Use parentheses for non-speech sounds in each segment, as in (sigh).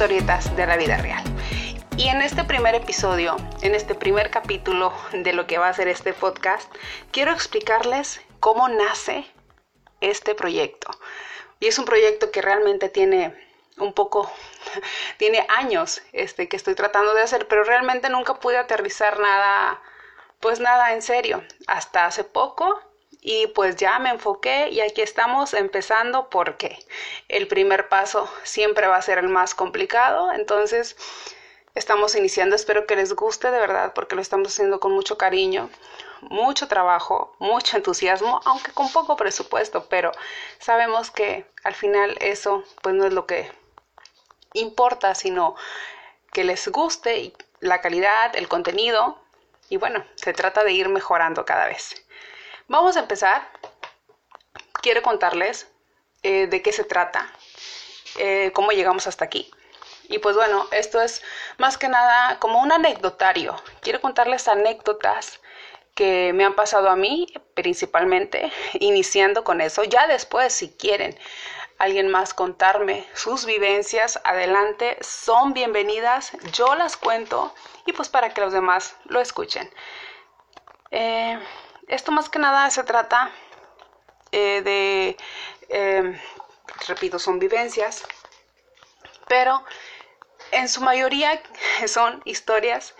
Historietas de la Vida Real. Y en este primer episodio, en este primer capítulo de lo que va a ser este podcast, quiero explicarles cómo nace este proyecto. Y es un proyecto que realmente tiene un poco, (laughs) tiene años este, que estoy tratando de hacer, pero realmente nunca pude aterrizar nada, pues nada en serio. Hasta hace poco y pues ya me enfoqué y aquí estamos empezando porque el primer paso siempre va a ser el más complicado, entonces estamos iniciando, espero que les guste de verdad porque lo estamos haciendo con mucho cariño, mucho trabajo, mucho entusiasmo, aunque con poco presupuesto, pero sabemos que al final eso pues no es lo que importa, sino que les guste la calidad, el contenido y bueno, se trata de ir mejorando cada vez. Vamos a empezar. Quiero contarles eh, de qué se trata, eh, cómo llegamos hasta aquí. Y pues bueno, esto es más que nada como un anecdotario. Quiero contarles anécdotas que me han pasado a mí principalmente, (laughs) iniciando con eso. Ya después, si quieren alguien más contarme sus vivencias, adelante, son bienvenidas, yo las cuento y pues para que los demás lo escuchen. Eh, esto más que nada se trata eh, de, em, repito, son vivencias, pero en su mayoría (laughs) son historias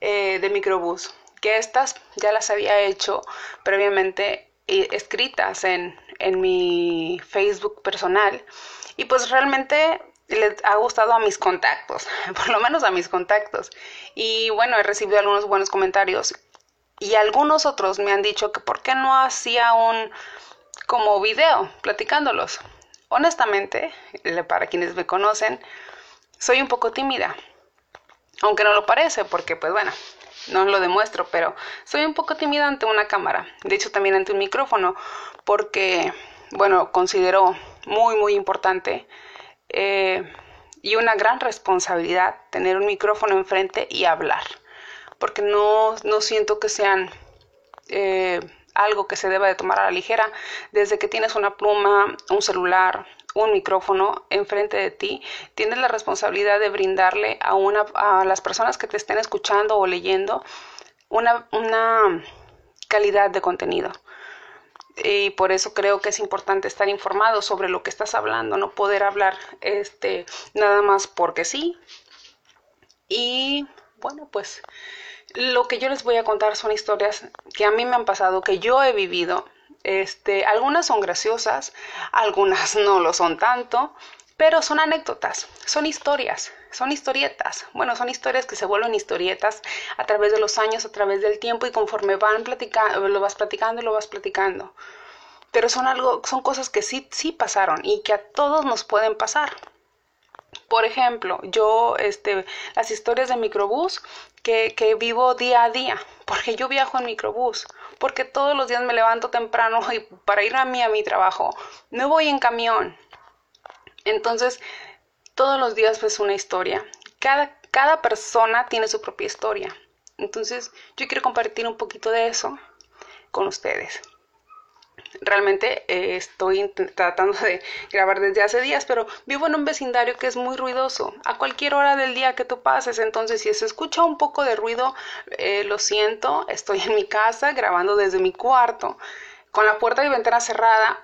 eh, de microbús, que estas ya las había hecho previamente eh, escritas en, en mi Facebook personal y pues realmente les ha gustado a mis contactos, (laughs) por lo menos a mis contactos. Y bueno, he recibido algunos buenos comentarios y algunos otros me han dicho que por qué no hacía un como video platicándolos. Honestamente, para quienes me conocen, soy un poco tímida. Aunque no lo parece, porque pues bueno, no lo demuestro, pero soy un poco tímida ante una cámara. De hecho, también ante un micrófono, porque, bueno, considero muy, muy importante eh, y una gran responsabilidad tener un micrófono enfrente y hablar porque no, siento que sean eh, algo que se deba de tomar a la ligera. Desde que tienes una pluma, un celular, un micrófono enfrente de ti, tienes la responsabilidad de brindarle a, una, a las personas que te estén escuchando o leyendo una, una calidad de contenido. Y por eso creo que es importante estar informado sobre lo que estás hablando, no poder hablar este, nada más porque sí. Y bueno, pues lo que yo les voy a contar son historias que a mí me han pasado, que yo he vivido. Este, algunas son graciosas, algunas (laughs) no lo son tanto, pero son anécdotas, son historias, son historietas. Bueno, son historias que se vuelven historietas a través de los años, a través del tiempo y conforme van platicando, lo vas platicando y lo vas platicando. Pero son algo, son cosas que sí, sí pasaron y que a todos nos pueden pasar. Por ejemplo, yo, este, las historias de microbús que, que, vivo día a día, porque yo viajo en microbús, porque todos los días me levanto temprano y para ir a mí a mi trabajo, no voy en camión. Entonces, todos los días ves una historia. Cada, cada persona tiene su propia historia. Entonces, yo quiero compartir un poquito de eso con ustedes realmente eh, estoy tratando de grabar desde hace días, pero vivo en un vecindario que es muy ruidoso. A cualquier hora del día que tú pases, entonces si se escucha un poco de ruido, eh, lo siento, estoy en mi casa grabando desde mi cuarto, con la puerta y ventana cerrada,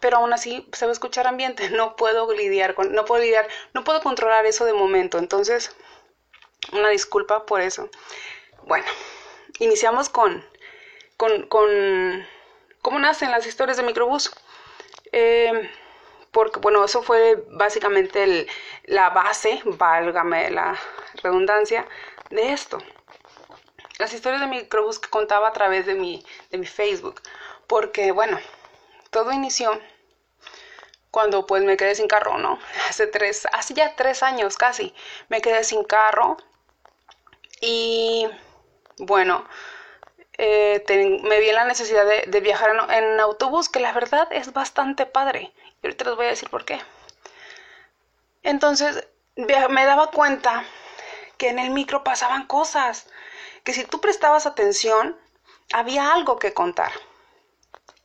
pero aún así se va a escuchar ambiente. (laughs) No puedo lidiar con, no puedo lidiar, no puedo controlar eso de momento. Entonces, una disculpa por eso. Bueno, iniciamos con, con, con ¿Cómo nacen las historias de microbús? Eh, porque, bueno, eso fue básicamente la base, válgame la redundancia, de esto. Las historias de microbús que contaba a través de mi, de mi Facebook. Porque, bueno, todo inició cuando pues me quedé sin carro, ¿no? (laughs) Hace tres, hace ya tres años casi, me quedé sin carro. Y bueno, eh, me vi en la necesidad de, viajar en, autobús, que la verdad es bastante padre. Y ahorita les voy a decir por qué. Entonces me daba cuenta que en el micro pasaban cosas, que si tú prestabas atención, había algo que contar.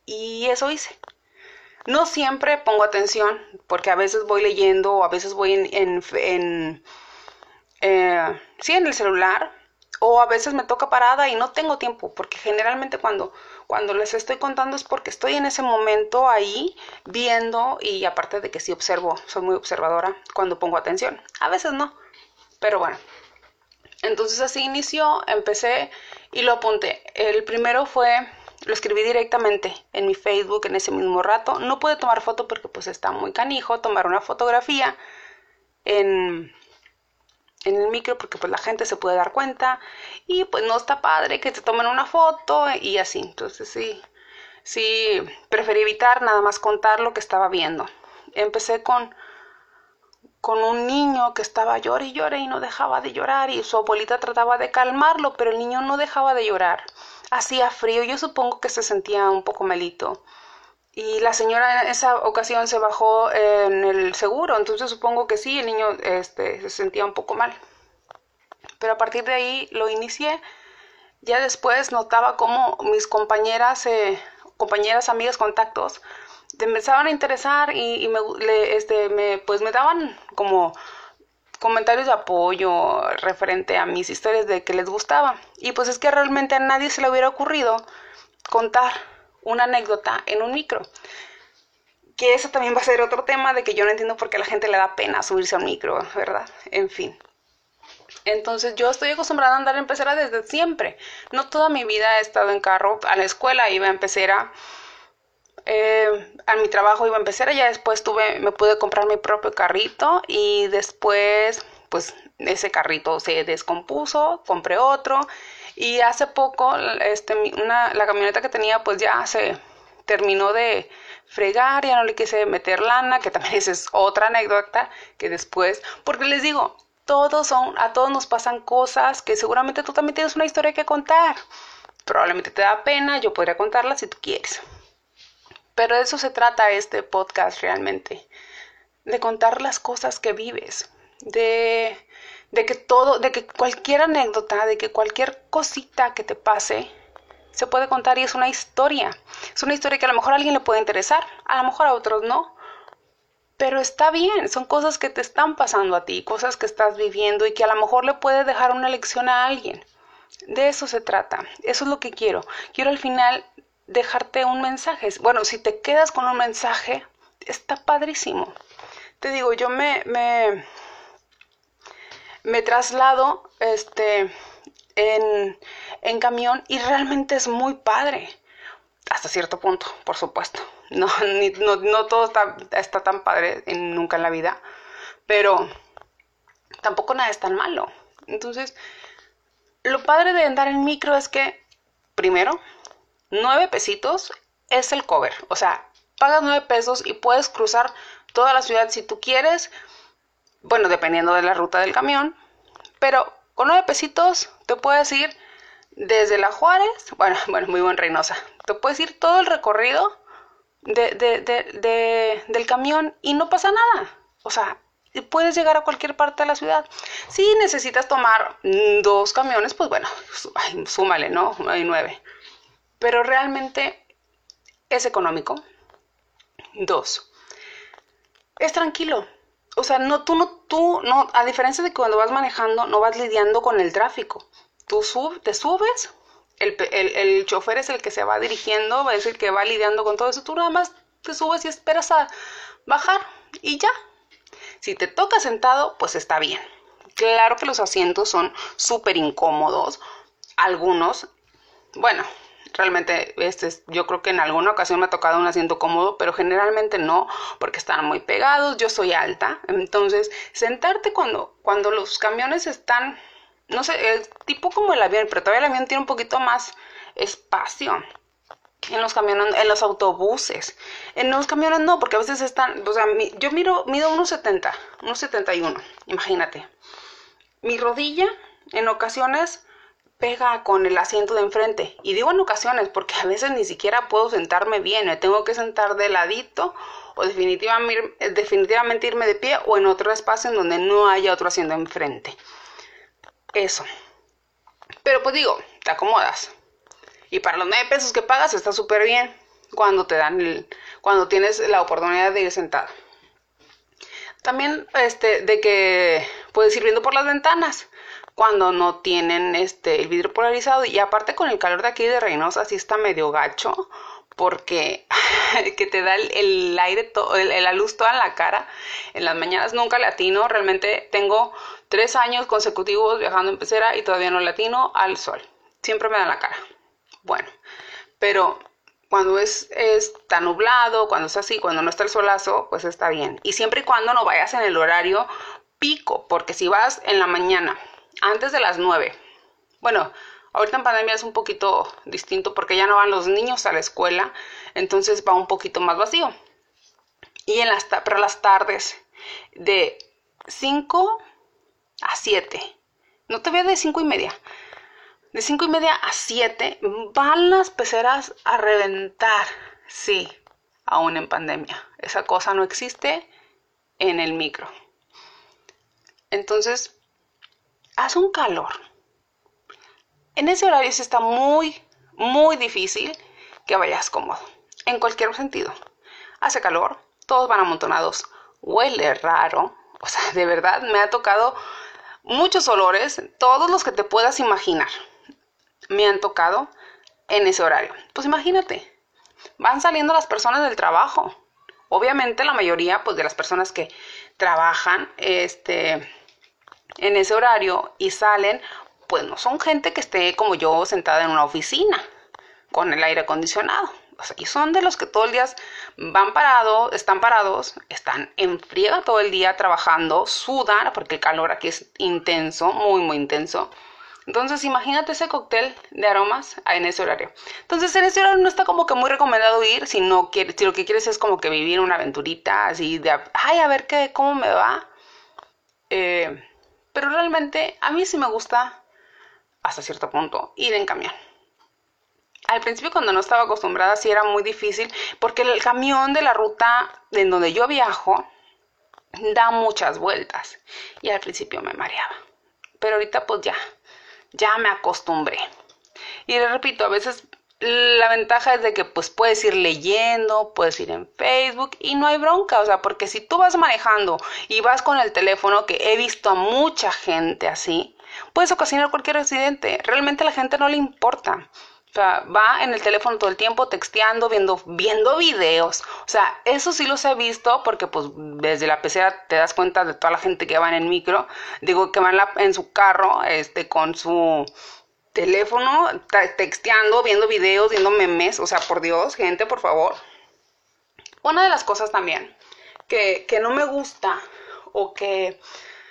Y eso hice. No siempre pongo atención, porque a veces voy leyendo o a veces voy en, en, eh, sí, en el celular, o a veces me toca parada y no tengo tiempo, porque generalmente cuando, cuando les estoy contando es porque estoy en ese momento ahí viendo y aparte de que sí observo, soy muy observadora cuando pongo atención. A veces no, pero bueno. Entonces así inició, empecé y lo apunté. El primero fue lo escribí directamente en mi Facebook en ese mismo rato. No pude tomar foto porque pues está muy canijo tomar una fotografía en, en el micro porque pues la gente se puede dar cuenta y pues no está padre que te tomen una foto y así. Entonces sí, sí, preferí evitar nada más contar lo que estaba viendo. Empecé con con un niño que estaba llore y llore y no dejaba de llorar y su abuelita trataba de calmarlo, pero el niño no dejaba de llorar hacía frío, yo supongo que se sentía un poco malito. Y la señora en esa ocasión se bajó en el seguro, entonces supongo que sí, el niño este, se sentía un poco mal. Pero a partir de ahí lo inicié. Ya después notaba cómo mis compañeras, eh, compañeras, amigas, contactos, empezaban a interesar y, me, este, me, pues me daban como comentarios de apoyo referente a mis historias de que les gustaba. Y pues es que realmente a nadie se le hubiera ocurrido contar una anécdota en un micro. Que eso también va a ser otro tema de que yo no entiendo por qué a la gente le da pena subirse a un micro, ¿verdad? En fin. Entonces yo estoy acostumbrada a andar en pecera desde siempre. No toda mi vida he estado en carro. A la escuela iba en pecera eh, a mi trabajo iba a empezar, ya después tuve, me pude comprar mi propio carrito y después pues ese carrito se descompuso, compré otro y hace poco este, una, la camioneta que tenía pues ya se terminó de fregar, ya no le quise meter lana, que también (laughs) esa es otra anécdota que después, porque les digo, todos son, a todos nos pasan cosas que seguramente tú también tienes una historia que contar. Probablemente te da pena, yo podría contarla si tú quieres. Pero de eso se trata este podcast realmente, de contar las cosas que vives, de, de que todo, de que cualquier anécdota, de que cualquier cosita que te pase, se puede contar y es una historia. Es una historia que a lo mejor a alguien le puede interesar, a lo mejor a otros no. Pero está bien, son cosas que te están pasando a ti, cosas que estás viviendo y que a lo mejor le puede dejar una lección a alguien. De eso se trata, eso es lo que quiero. Quiero al final dejarte un mensaje. Bueno, si te quedas con un mensaje, está padrísimo. Te digo, yo me, me, me traslado este, en, en camión y realmente es muy padre. Hasta cierto punto, por supuesto. (laughs) No, no, no todo está, está tan padre en, nunca en la vida, pero tampoco nada es tan malo. Entonces, lo padre de andar en micro es que, primero, 9 pesitos es el cover. O sea, pagas 9 pesos y puedes cruzar toda la ciudad si tú quieres. Bueno, dependiendo de la ruta del camión. Pero con 9 pesitos te puedes ir desde La Juárez, bueno, (laughs) bueno, muy buen Reynosa. Te puedes ir todo el recorrido de, de, del camión y no pasa nada. O sea, puedes llegar a cualquier parte de la ciudad. Si necesitas tomar dos camiones, pues bueno, súmale, ¿no? Hay nueve pero realmente es económico. Dos, es tranquilo. O sea, no, tú no, tú no, a diferencia de cuando vas manejando, no vas lidiando con el tráfico. Tú sub, te subes, el, el, chofer es el que se va dirigiendo, es el que va lidiando con todo eso. Tú nada más te subes y esperas a bajar y ya. Si te toca sentado, pues está bien. Claro que los asientos son súper incómodos. Algunos, bueno, Realmente, este, yo creo que en alguna ocasión me ha tocado un asiento cómodo, pero generalmente no, porque están muy pegados, yo soy alta. Entonces, sentarte cuando, cuando los camiones están, no sé, el tipo como el avión, pero todavía el avión tiene un poquito más espacio. En los camiones, en los autobuses. En los camiones no, porque a veces están, o sea, yo miro, mido 1,70, 1,71, imagínate. Mi rodilla en ocasiones pega con el asiento de enfrente. Y digo en ocasiones porque a veces ni siquiera puedo sentarme bien, me tengo que sentar de ladito o definitivamente, definitivamente irme de pie o en otro espacio en donde no haya otro asiento enfrente. Eso. Pero pues digo, te acomodas. Y para los 9 pesos que pagas está súper bien. cuando te dan el, cuando tienes la oportunidad de ir sentado. También este de que puedes ir viendo por las ventanas cuando no tienen este el vidrio polarizado y aparte con el calor de aquí de Reynosa sí está medio gacho porque (laughs) que te da el, aire, la luz toda en la cara. En las mañanas nunca latino, realmente tengo tres años consecutivos viajando en pecera y todavía no latino al sol. Siempre me da la cara. Bueno, pero cuando es, está nublado, cuando es así, cuando no está el solazo, pues está bien. Y siempre y cuando no vayas en el horario pico, porque si vas en la mañana, antes de las nueve, bueno, ahorita en pandemia es un poquito distinto porque ya no van los niños a la escuela, entonces va un poquito más vacío. Y en las, las tardes de 5 a 7, no te veo de 5 y media, de 5 y media a 7 van las peceras a reventar. Sí, aún en pandemia. Esa cosa no existe en el micro. Entonces, hace un calor. En ese horario se está muy, muy difícil que vayas cómodo. En cualquier sentido. Hace calor, todos van amontonados, huele raro. O sea, de verdad me ha tocado muchos olores, todos los que te puedas imaginar me han tocado en ese horario. Pues imagínate, van saliendo las personas del trabajo. Obviamente la mayoría pues de las personas que trabajan este en ese horario y salen, pues no son gente que esté como yo sentada en una oficina con el aire acondicionado. y son de los que todo el día van parados, están parados, están en friega todo el día trabajando, sudan, porque el calor aquí es intenso, muy, muy intenso. Entonces, imagínate ese cóctel de aromas en ese horario. Entonces, en ese horario no está como que muy recomendado ir si no si lo que quieres es como que vivir una aventurita así de, ay, a ver qué, cómo me va. Eh, pero realmente a mí sí me gusta, hasta cierto punto, ir en camión. Al principio cuando no estaba acostumbrada sí era muy difícil porque el camión de la ruta en donde yo viajo da muchas vueltas y al principio me mareaba. Pero ahorita pues ya, ya me acostumbré. Y le repito, a veces la ventaja es de que pues puedes ir leyendo, puedes ir en Facebook y no hay bronca, o sea, porque si tú vas manejando y vas con el teléfono, que he visto a mucha gente así, puedes ocasionar cualquier accidente, realmente a la gente no le importa. O sea, va en el teléfono todo el tiempo texteando, viendo, viendo videos. O sea, eso sí los he visto porque pues desde la pecera te das cuenta de toda la gente que va en el micro. Digo que van en su carro este, con su teléfono, texteando, viendo videos, viendo memes. O sea, por Dios, gente, por favor. Una de las cosas también que, que no me gusta o que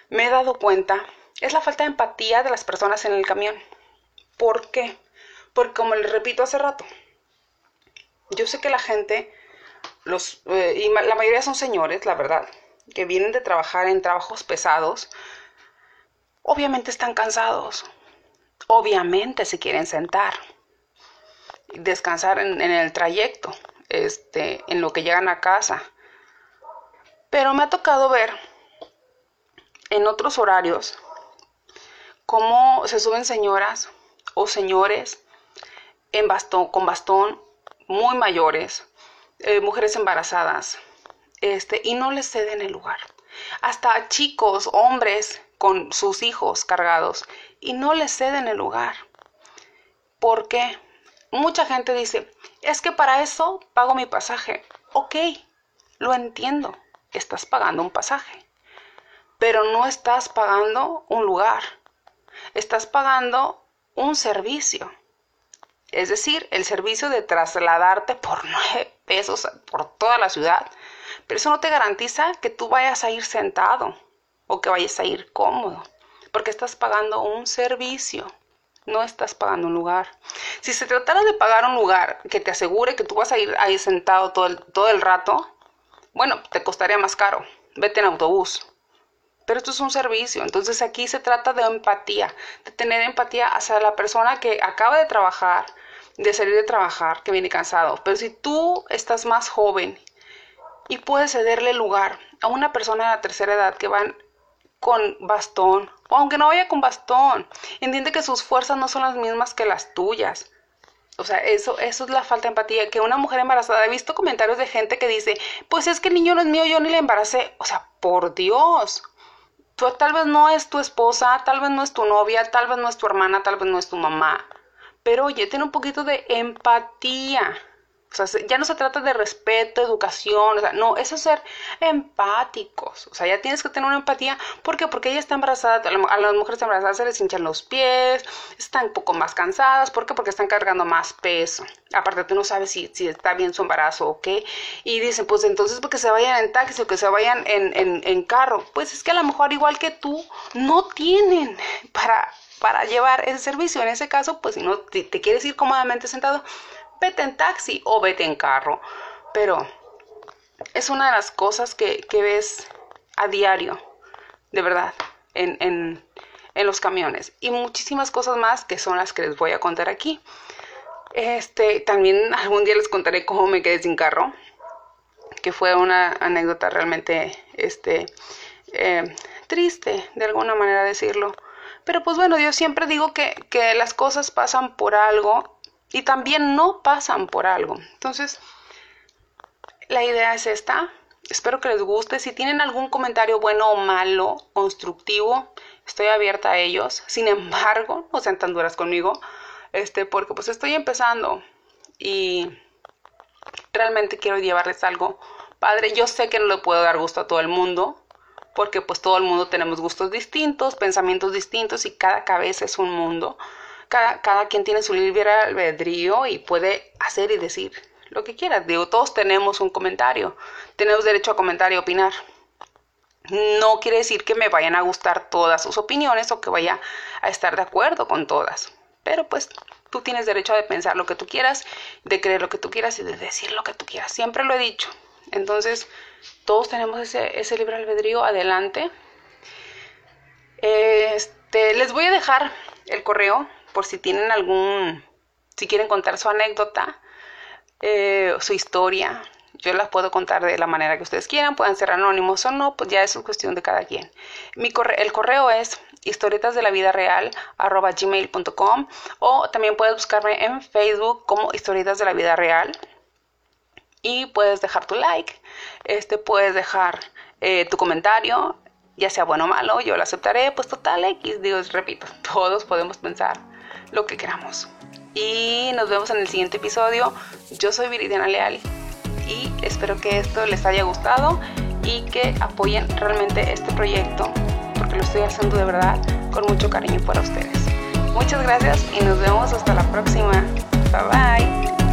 me he dado cuenta es la falta de empatía de las personas en el camión. ¿Por qué? Porque como les repito hace rato, yo sé que la gente, los, eh, y la mayoría son señores, la verdad, que vienen de trabajar en trabajos pesados, obviamente están cansados, obviamente se quieren sentar, descansar en, el trayecto, este, en lo que llegan a casa. Pero me ha tocado ver en otros horarios cómo se suben señoras o señores en bastón, con bastón, muy mayores, eh, mujeres embarazadas, este, y no les ceden el lugar. Hasta chicos, hombres con sus hijos cargados, y no les ceden el lugar. ¿Por qué? Mucha gente dice, es que para eso pago mi pasaje. Ok, lo entiendo, estás pagando un pasaje, pero no estás pagando un lugar, estás pagando un servicio. Es decir, el servicio de trasladarte por nueve pesos por toda la ciudad. Pero eso no te garantiza que tú vayas a ir sentado o que vayas a ir cómodo. Porque estás pagando un servicio. No estás pagando un lugar. Si se tratara de pagar un lugar que te asegure que tú vas a ir ahí sentado todo el, todo el rato, bueno, te costaría más caro. Vete en autobús. Pero esto es un servicio, entonces aquí se trata de empatía, de tener empatía hacia la persona que acaba de trabajar, de salir de trabajar, que viene cansado. Pero si tú estás más joven y puedes cederle lugar a una persona de la tercera edad que van con bastón, o aunque no vaya con bastón, entiende que sus fuerzas no son las mismas que las tuyas. O sea, eso, eso es la falta de empatía. Que una mujer embarazada, he visto comentarios de gente que dice, pues es que el niño no es mío, yo ni le embaracé. O sea, por Dios. Tú tal vez no es tu esposa, tal vez no es tu novia, tal vez no es tu hermana, tal vez no es tu mamá. Pero oye, tiene un poquito de empatía. O sea, ya no se trata de respeto, educación, o sea, no, eso es ser empáticos. O sea, ya tienes que tener una empatía. ¿Por qué? Porque ella está embarazada, a las mujeres embarazadas se les hinchan los pies, están un poco más cansadas. ¿Por qué? Porque están cargando más peso. Aparte, tú no sabes si, está bien su embarazo o qué. Y dicen, pues entonces porque se vayan en taxi o que se vayan en, carro. Pues es que a lo mejor, igual que tú, no tienen para llevar ese servicio. En ese caso, pues si no te quieres ir cómodamente sentado, vete en taxi o vete en carro. Pero es una de las cosas que, ves a diario, de verdad, en, en, en, los camiones. Y muchísimas cosas más que son las que les voy a contar aquí. Este, también (laughs) algún día les contaré cómo me quedé sin carro, que fue una anécdota realmente este, eh, triste, de alguna manera decirlo. Pero pues bueno, yo siempre digo que, que las cosas pasan por algo y también no pasan por algo. Entonces, la idea es esta. Espero que les guste. Si tienen algún comentario bueno o malo, constructivo, estoy abierta a ellos. Sin embargo, (laughs) no sean tan duras conmigo, este, porque pues estoy empezando y realmente quiero llevarles algo padre. Yo sé que no le puedo dar gusto a todo el mundo, porque pues todo el mundo tenemos gustos distintos, pensamientos distintos y cada cabeza es un mundo cada, quien tiene su libre albedrío y puede hacer y decir lo que quiera. Digo, todos tenemos un comentario, tenemos derecho a comentar y opinar. No quiere decir que me vayan a gustar todas sus opiniones o que vaya a estar de acuerdo con todas, pero pues tú tienes derecho de pensar lo que tú quieras, de creer lo que tú quieras y de decir lo que tú quieras. Siempre lo he dicho. Entonces, todos tenemos ese, ese libre albedrío adelante. Este, les voy a dejar el correo por si tienen algún, si quieren contar su anécdota, eh, su historia, yo las puedo contar de la manera que ustedes quieran, pueden ser anónimos o no, pues ya es cuestión de cada quien. Mi el correo es historietas de la vida real gmail.com o también puedes buscarme en Facebook como historietas de la vida real y puedes dejar tu like, este puedes dejar eh, tu comentario, ya sea bueno o malo, yo lo aceptaré, pues total X, digo, repito, (laughs) todos podemos pensar lo que queramos. Y nos vemos en el siguiente episodio. Yo soy Viridiana Leal y espero que esto les haya gustado y que apoyen realmente este proyecto porque lo estoy haciendo de verdad con mucho cariño para ustedes. Muchas gracias y nos vemos hasta la próxima. Bye bye.